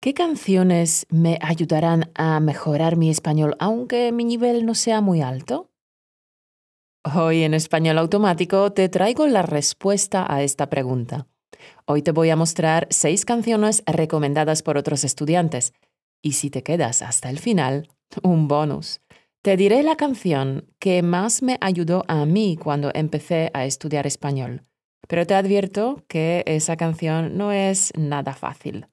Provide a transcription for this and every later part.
¿Qué canciones me ayudarán a mejorar mi español aunque mi nivel no sea muy alto? Hoy en Español Automático te traigo la respuesta a esta pregunta. Hoy te voy a mostrar seis canciones recomendadas por otros estudiantes. Y si te quedas hasta el final, un bonus. Te diré la canción que más me ayudó a mí cuando empecé a estudiar español. Pero te advierto que esa canción no es nada fácil.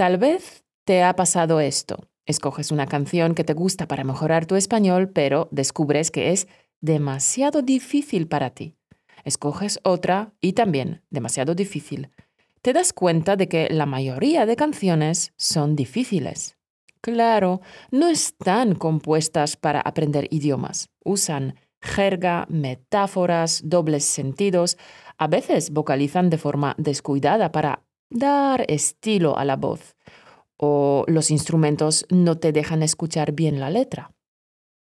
Tal vez te ha pasado esto. Escoges una canción que te gusta para mejorar tu español, pero descubres que es demasiado difícil para ti. Escoges otra y también demasiado difícil. Te das cuenta de que la mayoría de canciones son difíciles. Claro, no están compuestas para aprender idiomas. Usan jerga, metáforas, dobles sentidos, a veces vocalizan de forma descuidada para dar estilo a la voz, o los instrumentos no te dejan escuchar bien la letra.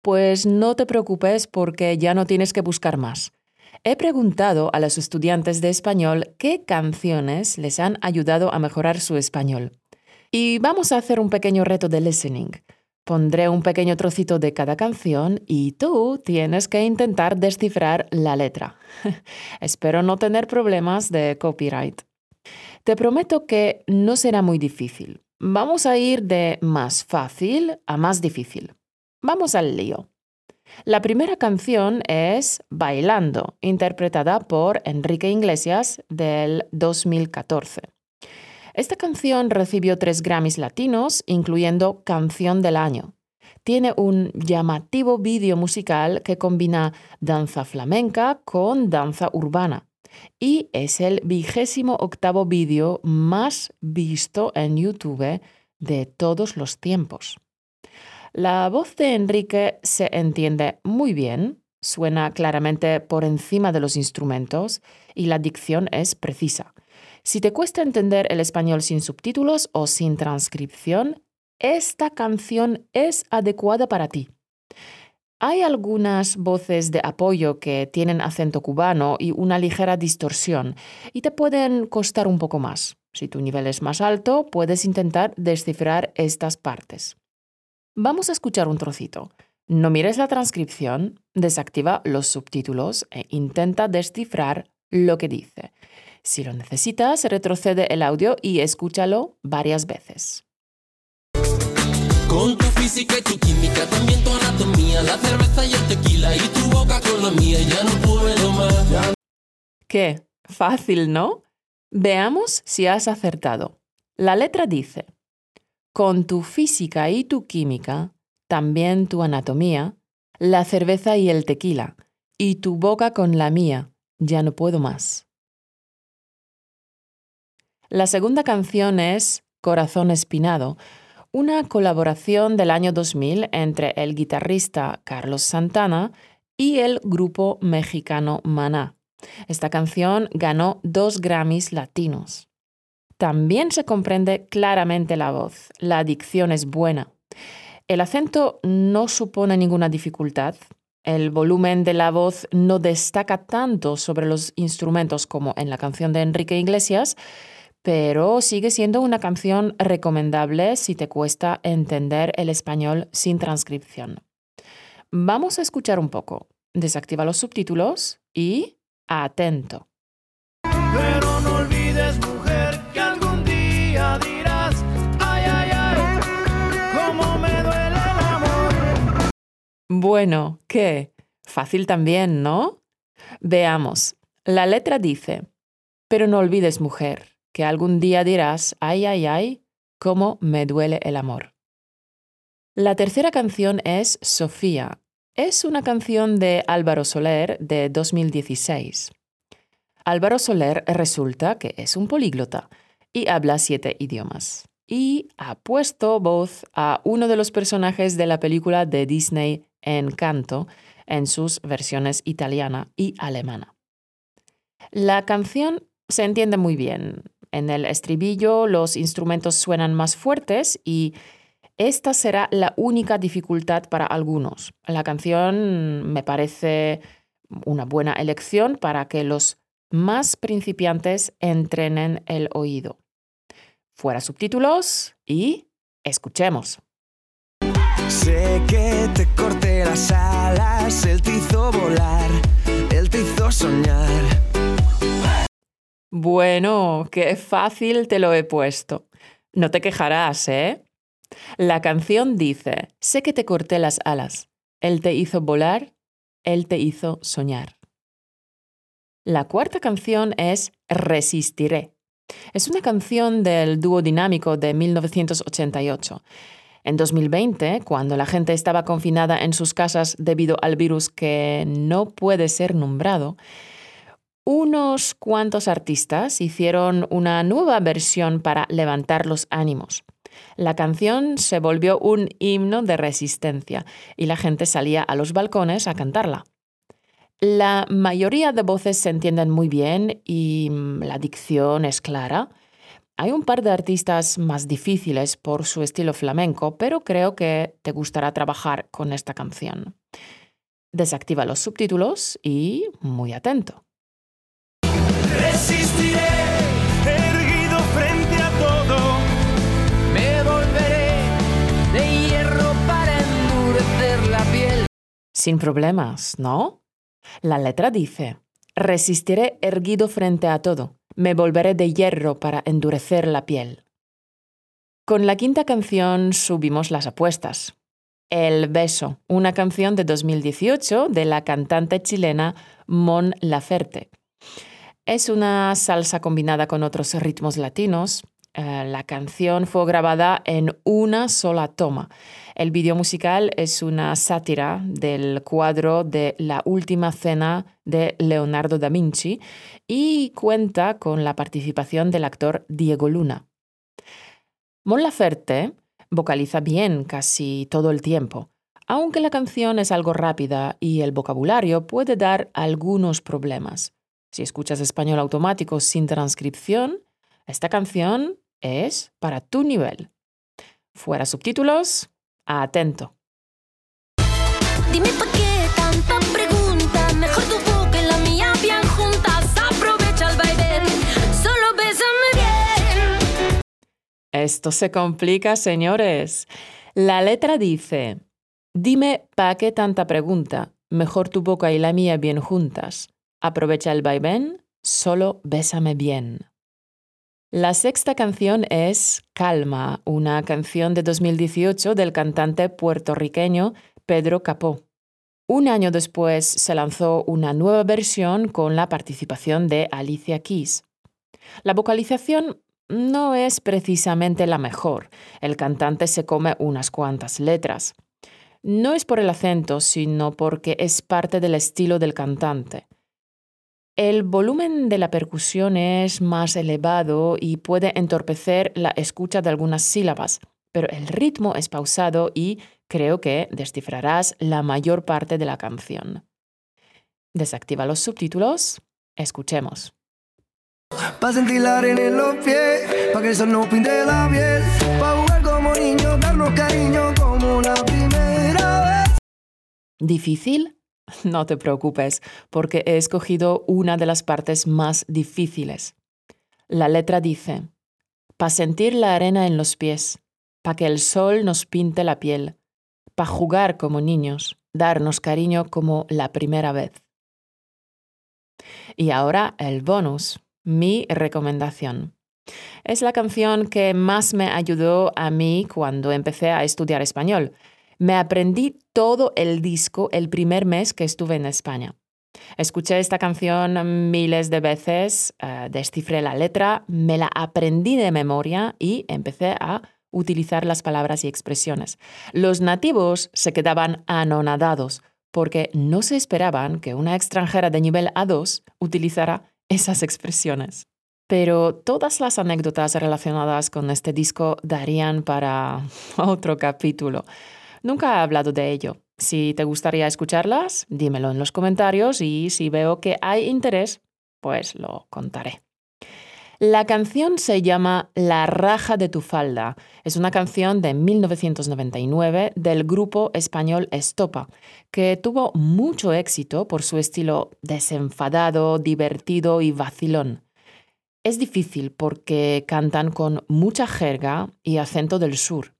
Pues no te preocupes porque ya no tienes que buscar más. He preguntado a los estudiantes de español qué canciones les han ayudado a mejorar su español. Y vamos a hacer un pequeño reto de listening. Pondré un pequeño trocito de cada canción y tú tienes que intentar descifrar la letra. Espero no tener problemas de copyright. Te prometo que no será muy difícil. Vamos a ir de más fácil a más difícil. Vamos al lío. La primera canción es Bailando, interpretada por Enrique Iglesias del 2014. Esta canción recibió tres Grammys latinos, incluyendo Canción del Año. Tiene un llamativo vídeo musical que combina danza flamenca con danza urbana y es el vigésimo octavo vídeo más visto en YouTube de todos los tiempos. La voz de Enrique se entiende muy bien, suena claramente por encima de los instrumentos y la dicción es precisa. Si te cuesta entender el español sin subtítulos o sin transcripción, esta canción es adecuada para ti. Hay algunas voces de apoyo que tienen acento cubano y una ligera distorsión y te pueden costar un poco más. Si tu nivel es más alto, puedes intentar descifrar estas partes. Vamos a escuchar un trocito. No mires la transcripción, desactiva los subtítulos e intenta descifrar lo que dice. Si lo necesitas, retrocede el audio y escúchalo varias veces. Ya no puedo más. ¿Qué? Fácil, ¿no? Veamos si has acertado. La letra dice, con tu física y tu química, también tu anatomía, la cerveza y el tequila, y tu boca con la mía, ya no puedo más. La segunda canción es Corazón Espinado, una colaboración del año 2000 entre el guitarrista Carlos Santana y el grupo mexicano Maná. Esta canción ganó dos Grammys latinos. También se comprende claramente la voz, la dicción es buena. El acento no supone ninguna dificultad, el volumen de la voz no destaca tanto sobre los instrumentos como en la canción de Enrique Iglesias, pero sigue siendo una canción recomendable si te cuesta entender el español sin transcripción. Vamos a escuchar un poco. Desactiva los subtítulos y atento. Pero no olvides, mujer, que algún día dirás, ay, ay, ay, cómo me duele el amor. Bueno, ¿qué? Fácil también, ¿no? Veamos. La letra dice, pero no olvides, mujer, que algún día dirás, ay, ay, ay, cómo me duele el amor. La tercera canción es Sofía. Es una canción de Álvaro Soler de 2016. Álvaro Soler resulta que es un políglota y habla siete idiomas. Y ha puesto voz a uno de los personajes de la película de Disney Encanto en sus versiones italiana y alemana. La canción se entiende muy bien. En el estribillo los instrumentos suenan más fuertes y esta será la única dificultad para algunos. La canción me parece una buena elección para que los más principiantes entrenen el oído. Fuera subtítulos y escuchemos. Sé que te corté las alas, él te hizo volar, él te hizo soñar. Bueno, qué fácil te lo he puesto. No te quejarás, ¿eh? La canción dice, sé que te corté las alas, él te hizo volar, él te hizo soñar. La cuarta canción es Resistiré. Es una canción del dúo dinámico de 1988. En 2020, cuando la gente estaba confinada en sus casas debido al virus que no puede ser nombrado, unos cuantos artistas hicieron una nueva versión para levantar los ánimos. La canción se volvió un himno de resistencia y la gente salía a los balcones a cantarla. La mayoría de voces se entienden muy bien y mm, la dicción es clara. Hay un par de artistas más difíciles por su estilo flamenco, pero creo que te gustará trabajar con esta canción. Desactiva los subtítulos y muy atento. Sin problemas, ¿no? La letra dice, resistiré erguido frente a todo, me volveré de hierro para endurecer la piel. Con la quinta canción subimos las apuestas. El beso, una canción de 2018 de la cantante chilena Mon Laferte. Es una salsa combinada con otros ritmos latinos. Eh, la canción fue grabada en una sola toma. El video musical es una sátira del cuadro de La Última Cena de Leonardo da Vinci y cuenta con la participación del actor Diego Luna. Mon Laferte vocaliza bien casi todo el tiempo, aunque la canción es algo rápida y el vocabulario puede dar algunos problemas. Si escuchas español automático sin transcripción, esta canción es para tu nivel. Fuera subtítulos, atento. Dime pa' qué tanta pregunta. Mejor tu boca y la mía bien juntas. Aprovecha el vaivén. Solo bésame bien. Esto se complica, señores. La letra dice, dime pa' qué tanta pregunta. Mejor tu boca y la mía bien juntas. Aprovecha el vaivén, solo bésame bien. La sexta canción es Calma, una canción de 2018 del cantante puertorriqueño Pedro Capó. Un año después se lanzó una nueva versión con la participación de Alicia Keys. La vocalización no es precisamente la mejor. El cantante se come unas cuantas letras. No es por el acento, sino porque es parte del estilo del cantante. El volumen de la percusión es más elevado y puede entorpecer la escucha de algunas sílabas, pero el ritmo es pausado y creo que descifrarás la mayor parte de la canción. Desactiva los subtítulos. Escuchemos. Pa' sentir la arena en los pies, pa' que el sol no pinte la piel, pa' jugar como niños, darnos cariño como la primera vez. ¿Difícil? No te preocupes, porque he escogido una de las partes más difíciles. La letra dice, pa' sentir la arena en los pies, pa' que el sol nos pinte la piel, pa' jugar como niños, darnos cariño como la primera vez. Y ahora el bonus, mi recomendación. Es la canción que más me ayudó a mí cuando empecé a estudiar español. Me aprendí todo el disco el primer mes que estuve en España. Escuché esta canción miles de veces, eh, descifré la letra, me la aprendí de memoria y empecé a utilizar las palabras y expresiones. Los nativos se quedaban anonadados porque no se esperaban que una extranjera de nivel A2 utilizara esas expresiones. Pero todas las anécdotas relacionadas con este disco darían para otro capítulo. Nunca he hablado de ello. Si te gustaría escucharlas, dímelo en los comentarios y si veo que hay interés, pues lo contaré. La canción se llama La raja de tu falda. Es una canción de 1999 del grupo español Estopa, que tuvo mucho éxito por su estilo desenfadado, divertido y vacilón. Es difícil porque cantan con mucha jerga y acento del sur.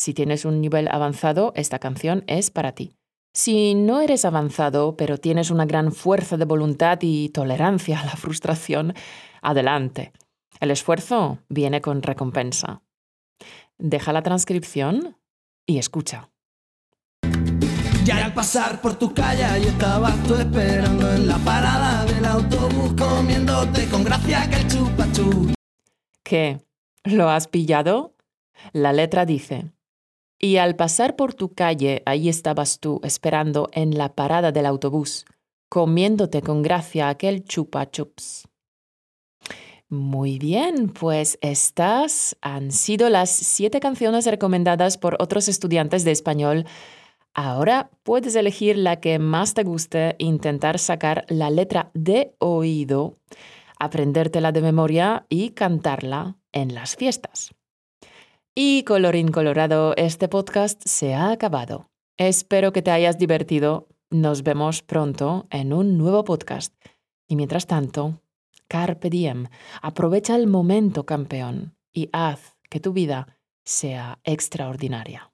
Si tienes un nivel avanzado, esta canción es para ti. Si no eres avanzado, pero tienes una gran fuerza de voluntad y tolerancia a la frustración, adelante. El esfuerzo viene con recompensa. Deja la transcripción y escucha. Ya al pasar por tu calle y estabas tú esperando en la parada del autobús comiéndote con gracia que el chupachú. ¿Qué? ¿Lo has pillado? La letra dice, y al pasar por tu calle, ahí estabas tú esperando en la parada del autobús, comiéndote con gracia aquel chupa chups. Muy bien, pues estas han sido las siete canciones recomendadas por otros estudiantes de español. Ahora puedes elegir la que más te guste, intentar sacar la letra de oído, aprendértela de memoria y cantarla en las fiestas. Y colorín colorado, este podcast se ha acabado. Espero que te hayas divertido. Nos vemos pronto en un nuevo podcast. Y mientras tanto, carpe diem, aprovecha el momento campeón y haz que tu vida sea extraordinaria.